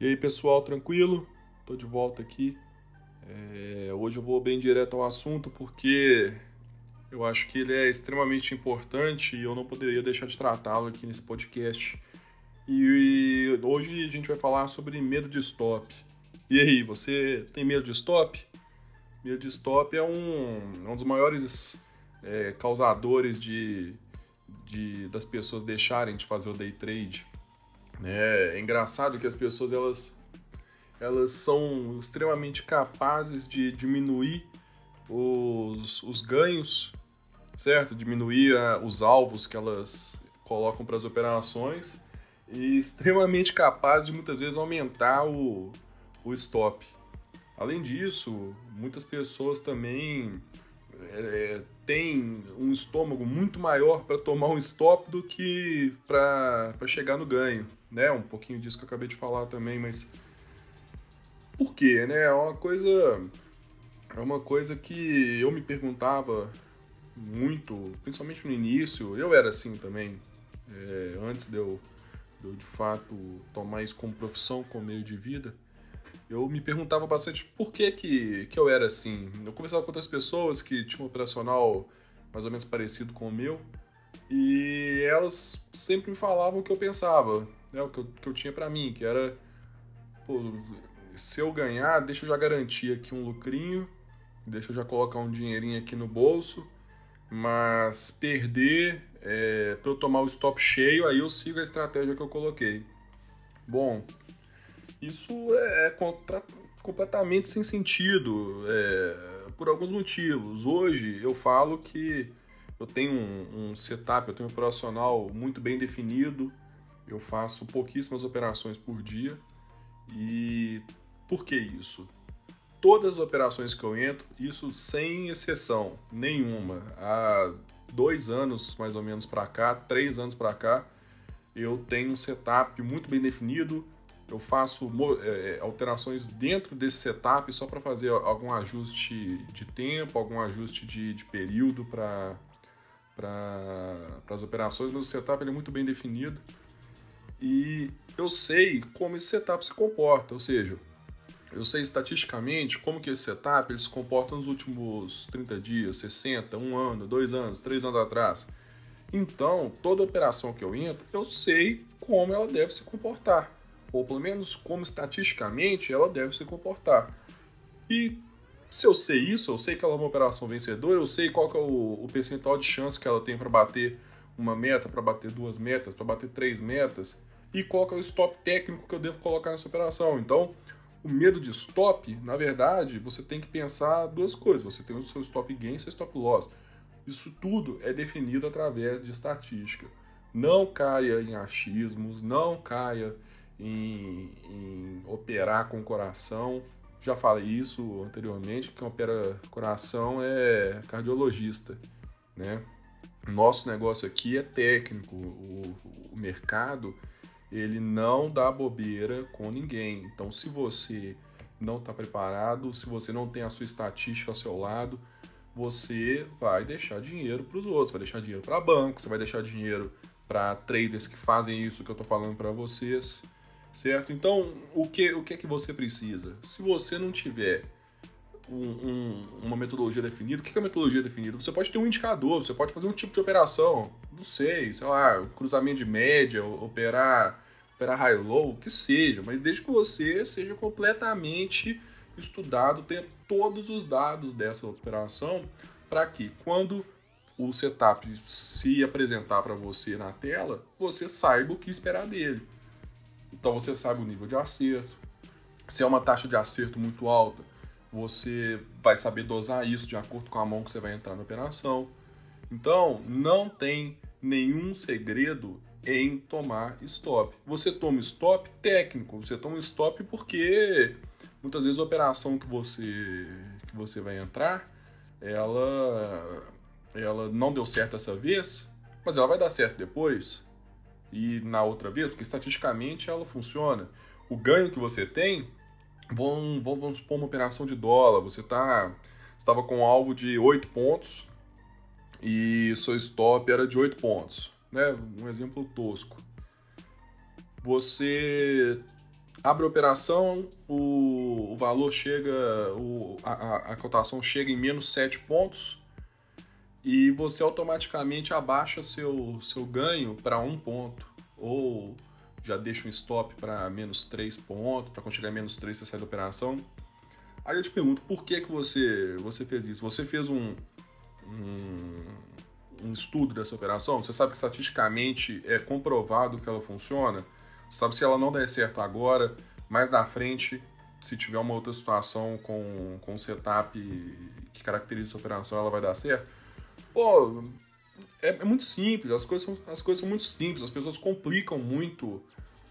E aí pessoal, tranquilo? Tô de volta aqui. É, hoje eu vou bem direto ao assunto porque eu acho que ele é extremamente importante e eu não poderia deixar de tratá-lo aqui nesse podcast. E hoje a gente vai falar sobre medo de stop. E aí, você tem medo de stop? Medo de stop é um, é um dos maiores é, causadores de, de, das pessoas deixarem de fazer o day trade. É, é engraçado que as pessoas elas, elas são extremamente capazes de diminuir os, os ganhos, certo? Diminuir a, os alvos que elas colocam para as operações e extremamente capazes de muitas vezes aumentar o, o stop. Além disso, muitas pessoas também é, têm um estômago muito maior para tomar um stop do que para chegar no ganho né? Um pouquinho disso que eu acabei de falar também, mas por quê, né? É uma coisa é uma coisa que eu me perguntava muito, principalmente no início. Eu era assim também, é, antes de eu, de eu de fato tomar isso como profissão, como meio de vida. Eu me perguntava bastante por que, que, que eu era assim. Eu conversava com outras pessoas que tinham um operacional mais ou menos parecido com o meu, e elas sempre me falavam o que eu pensava né, o que eu, que eu tinha para mim, que era, pô, se eu ganhar, deixa eu já garantir aqui um lucrinho, deixa eu já colocar um dinheirinho aqui no bolso, mas perder, é, para eu tomar o stop cheio, aí eu sigo a estratégia que eu coloquei. Bom, isso é, é contra, completamente sem sentido, é, por alguns motivos. Hoje eu falo que eu tenho um, um setup, eu tenho um operacional muito bem definido, eu faço pouquíssimas operações por dia. E por que isso? Todas as operações que eu entro, isso sem exceção nenhuma. Há dois anos mais ou menos para cá, três anos para cá, eu tenho um setup muito bem definido. Eu faço é, alterações dentro desse setup só para fazer algum ajuste de tempo, algum ajuste de, de período para as operações, mas o setup é muito bem definido e eu sei como esse setup se comporta, ou seja, eu sei estatisticamente como que esse setup ele se comporta nos últimos 30 dias, 60, um ano, dois anos, três anos atrás. Então, toda operação que eu entro, eu sei como ela deve se comportar, ou pelo menos como estatisticamente ela deve se comportar. E se eu sei isso, eu sei que ela é uma operação vencedora, eu sei qual é o, o percentual de chance que ela tem para bater uma meta, para bater duas metas, para bater três metas, e qual é o stop técnico que eu devo colocar nessa operação. Então, o medo de stop, na verdade, você tem que pensar duas coisas. Você tem o seu stop gain e seu stop loss. Isso tudo é definido através de estatística. Não caia em achismos, não caia em, em operar com coração. Já falei isso anteriormente, que quem opera coração é cardiologista, né? Nosso negócio aqui é técnico, o, o mercado ele não dá bobeira com ninguém. Então, se você não está preparado, se você não tem a sua estatística ao seu lado, você vai deixar dinheiro para os outros, vai deixar dinheiro para bancos, você vai deixar dinheiro para traders que fazem isso que eu estou falando para vocês, certo? Então, o que, o que é que você precisa? Se você não tiver um, um, uma metodologia definida, o que é metodologia definida? Você pode ter um indicador, você pode fazer um tipo de operação, não sei, sei lá, cruzamento de média, operar operar high-low, o que seja, mas desde que você seja completamente estudado, tenha todos os dados dessa operação, para que quando o setup se apresentar para você na tela, você saiba o que esperar dele. Então você sabe o nível de acerto. Se é uma taxa de acerto muito alta, você vai saber dosar isso de acordo com a mão que você vai entrar na operação. Então, não tem nenhum segredo em tomar stop. Você toma stop técnico, você toma stop porque muitas vezes a operação que você que você vai entrar, ela ela não deu certo essa vez, mas ela vai dar certo depois e na outra vez, porque estatisticamente ela funciona. O ganho que você tem, vamos, vamos supor uma operação de dólar, você tá estava com um alvo de 8 pontos e seu stop era de 8 pontos né? Um exemplo tosco. Você abre a operação, o, o valor chega, o, a, a, cotação chega em menos 7 pontos e você automaticamente abaixa seu, seu ganho para um ponto. Ou já deixa um stop para menos 3 pontos, para quando chegar em menos 3 você sai da operação. Aí eu te pergunto, por que, que você, você fez isso? Você fez um, um, um estudo dessa operação? Você sabe que estatisticamente é comprovado que ela funciona? Sabe se ela não der certo agora, mais na frente, se tiver uma outra situação com, com setup que caracteriza essa operação, ela vai dar certo? Pô, é, é muito simples, as coisas, são, as coisas são muito simples, as pessoas complicam muito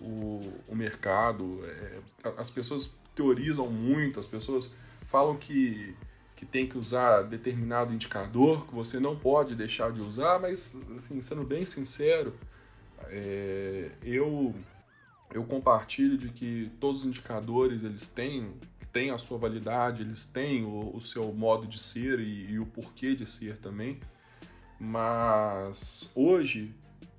o, o mercado, é, as pessoas teorizam muito, as pessoas falam que, que tem que usar determinado indicador, que você não pode deixar de usar, mas, assim, sendo bem sincero, é, eu eu compartilho de que todos os indicadores eles têm, têm a sua validade, eles têm o, o seu modo de ser e, e, o porquê de ser também. Mas hoje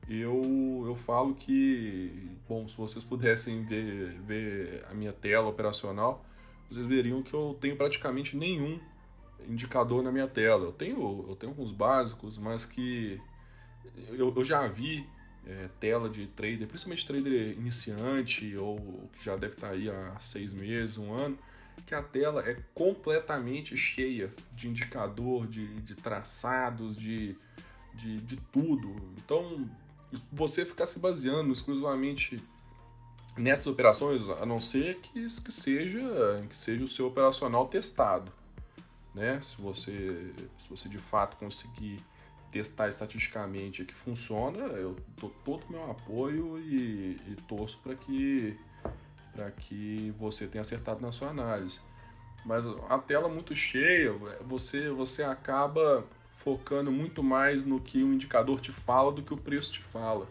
eu, eu falo que, bom, se vocês pudessem ver, ver a minha tela operacional, vocês veriam que eu tenho praticamente nenhum indicador na minha tela. Eu tenho, eu tenho alguns básicos, mas que eu, eu já vi é, tela de trader, principalmente trader iniciante ou que já deve estar aí há seis meses, um ano, que a tela é completamente cheia de indicador, de, de traçados, de, de, de tudo. Então, você ficar se baseando exclusivamente nessas operações, a não ser que, que, seja, que seja o seu operacional testado. Né? Se, você, se você de fato conseguir testar estatisticamente que funciona, eu dou todo o meu apoio e, e torço para que, que você tenha acertado na sua análise. Mas a tela muito cheia, você, você acaba focando muito mais no que o indicador te fala do que o preço te fala.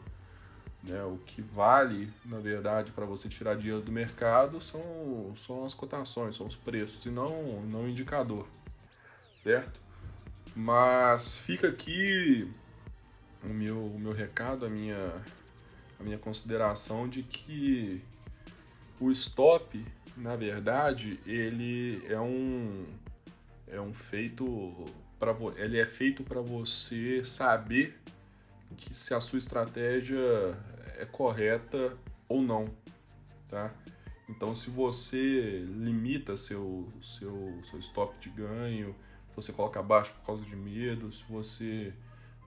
Né? O que vale, na verdade, para você tirar dinheiro do mercado são, são as cotações, são os preços, e não, não o indicador. Certo? Mas fica aqui o meu, o meu recado, a minha, a minha consideração de que o stop, na verdade, ele é um é um feito para ele é feito para você saber que se a sua estratégia é correta ou não, tá? Então, se você limita seu seu seu stop de ganho, você coloca abaixo por causa de medo, se você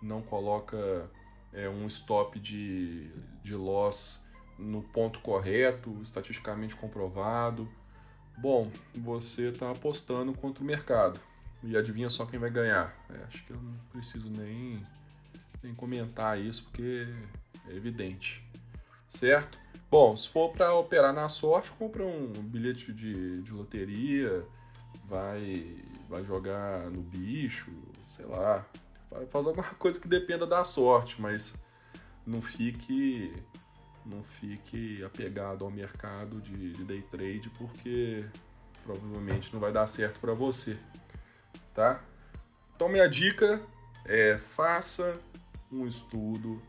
não coloca é, um stop de, de loss no ponto correto, estatisticamente comprovado, bom, você está apostando contra o mercado. E adivinha só quem vai ganhar? É, acho que eu não preciso nem, nem comentar isso porque é evidente. Certo? Bom, se for para operar na sorte, compra um bilhete de, de loteria, vai, vai jogar no bicho, sei lá, faz alguma coisa que dependa da sorte, mas não fique não fique apegado ao mercado de, de day trade porque provavelmente não vai dar certo para você, tá? Então minha dica é faça um estudo,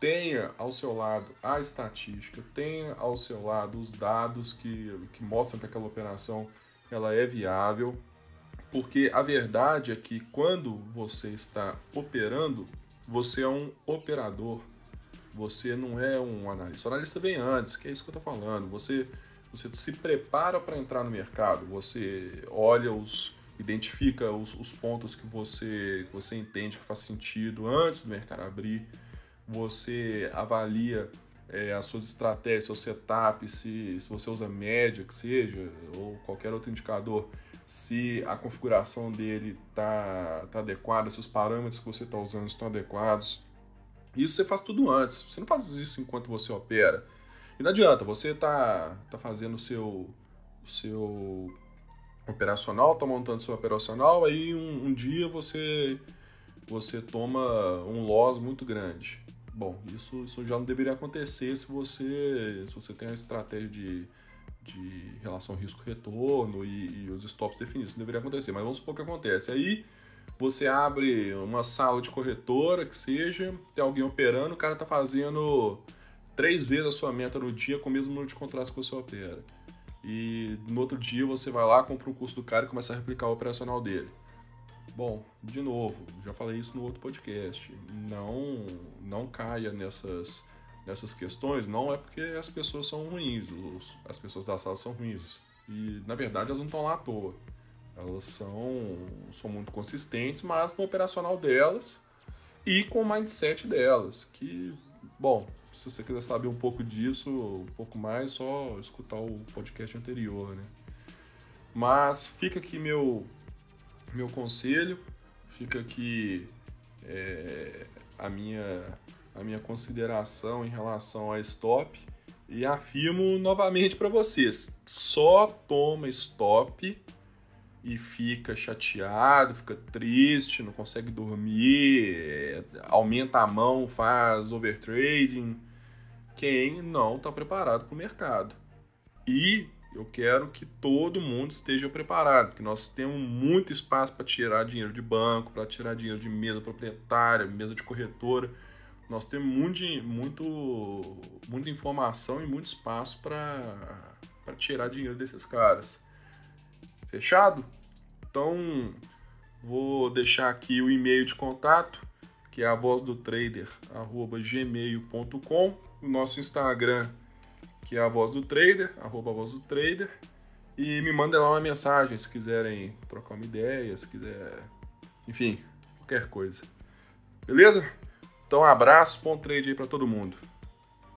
tenha ao seu lado a estatística, tenha ao seu lado os dados que, que mostram que aquela operação ela é viável, porque a verdade é que quando você está operando, você é um operador, você não é um analista. O analista vem antes, que é isso que eu estou falando. Você, você se prepara para entrar no mercado, você olha os, identifica os, os, pontos que você, que você entende que faz sentido antes do mercado abrir, você avalia é, as suas estratégias, seu setup, se, se você usa média, que seja, ou qualquer outro indicador, se a configuração dele está tá adequada, se os parâmetros que você está usando estão adequados. Isso você faz tudo antes, você não faz isso enquanto você opera. E não adianta, você está tá fazendo o seu, seu operacional, está montando seu operacional, aí um, um dia você, você toma um loss muito grande. Bom, isso, isso já não deveria acontecer se você, se você tem a estratégia de, de relação risco-retorno e, e, os stops definidos. Isso não deveria acontecer, mas vamos supor que acontece. Aí você abre uma sala de corretora, que seja, tem alguém operando, o cara está fazendo três vezes a sua meta no dia com o mesmo número de contratos que você opera. E no outro dia você vai lá, compra o curso do cara e começa a replicar o operacional dele. Bom, de novo, já falei isso no outro podcast. Não, não caia nessas, nessas questões, não é porque as pessoas são ruins, os, as pessoas da sala são ruins. E na verdade elas não estão lá à toa. Elas são, são muito consistentes, mas no operacional delas e com o mindset delas. Que, bom, se você quiser saber um pouco disso, um pouco mais, só escutar o podcast anterior, né? Mas fica aqui meu, meu conselho, fica aqui é, a, minha, a minha consideração em relação a stop e afirmo novamente para vocês: só toma stop e fica chateado, fica triste, não consegue dormir, aumenta a mão, faz overtrading, quem não está preparado para o mercado. E eu quero que todo mundo esteja preparado, que nós temos muito espaço para tirar dinheiro de banco, para tirar dinheiro de mesa proprietária, mesa de corretora. Nós temos muito, muito, muita informação e muito espaço para tirar dinheiro desses caras. Fechado? Então, vou deixar aqui o e-mail de contato, que é a voz do trader, gmail.com, o nosso Instagram, que é a voz do trader, arroba voz do trader, e me mandem lá uma mensagem se quiserem trocar uma ideia, se quiser, enfim, qualquer coisa. Beleza? Então, um abraço, bom trade aí para todo mundo.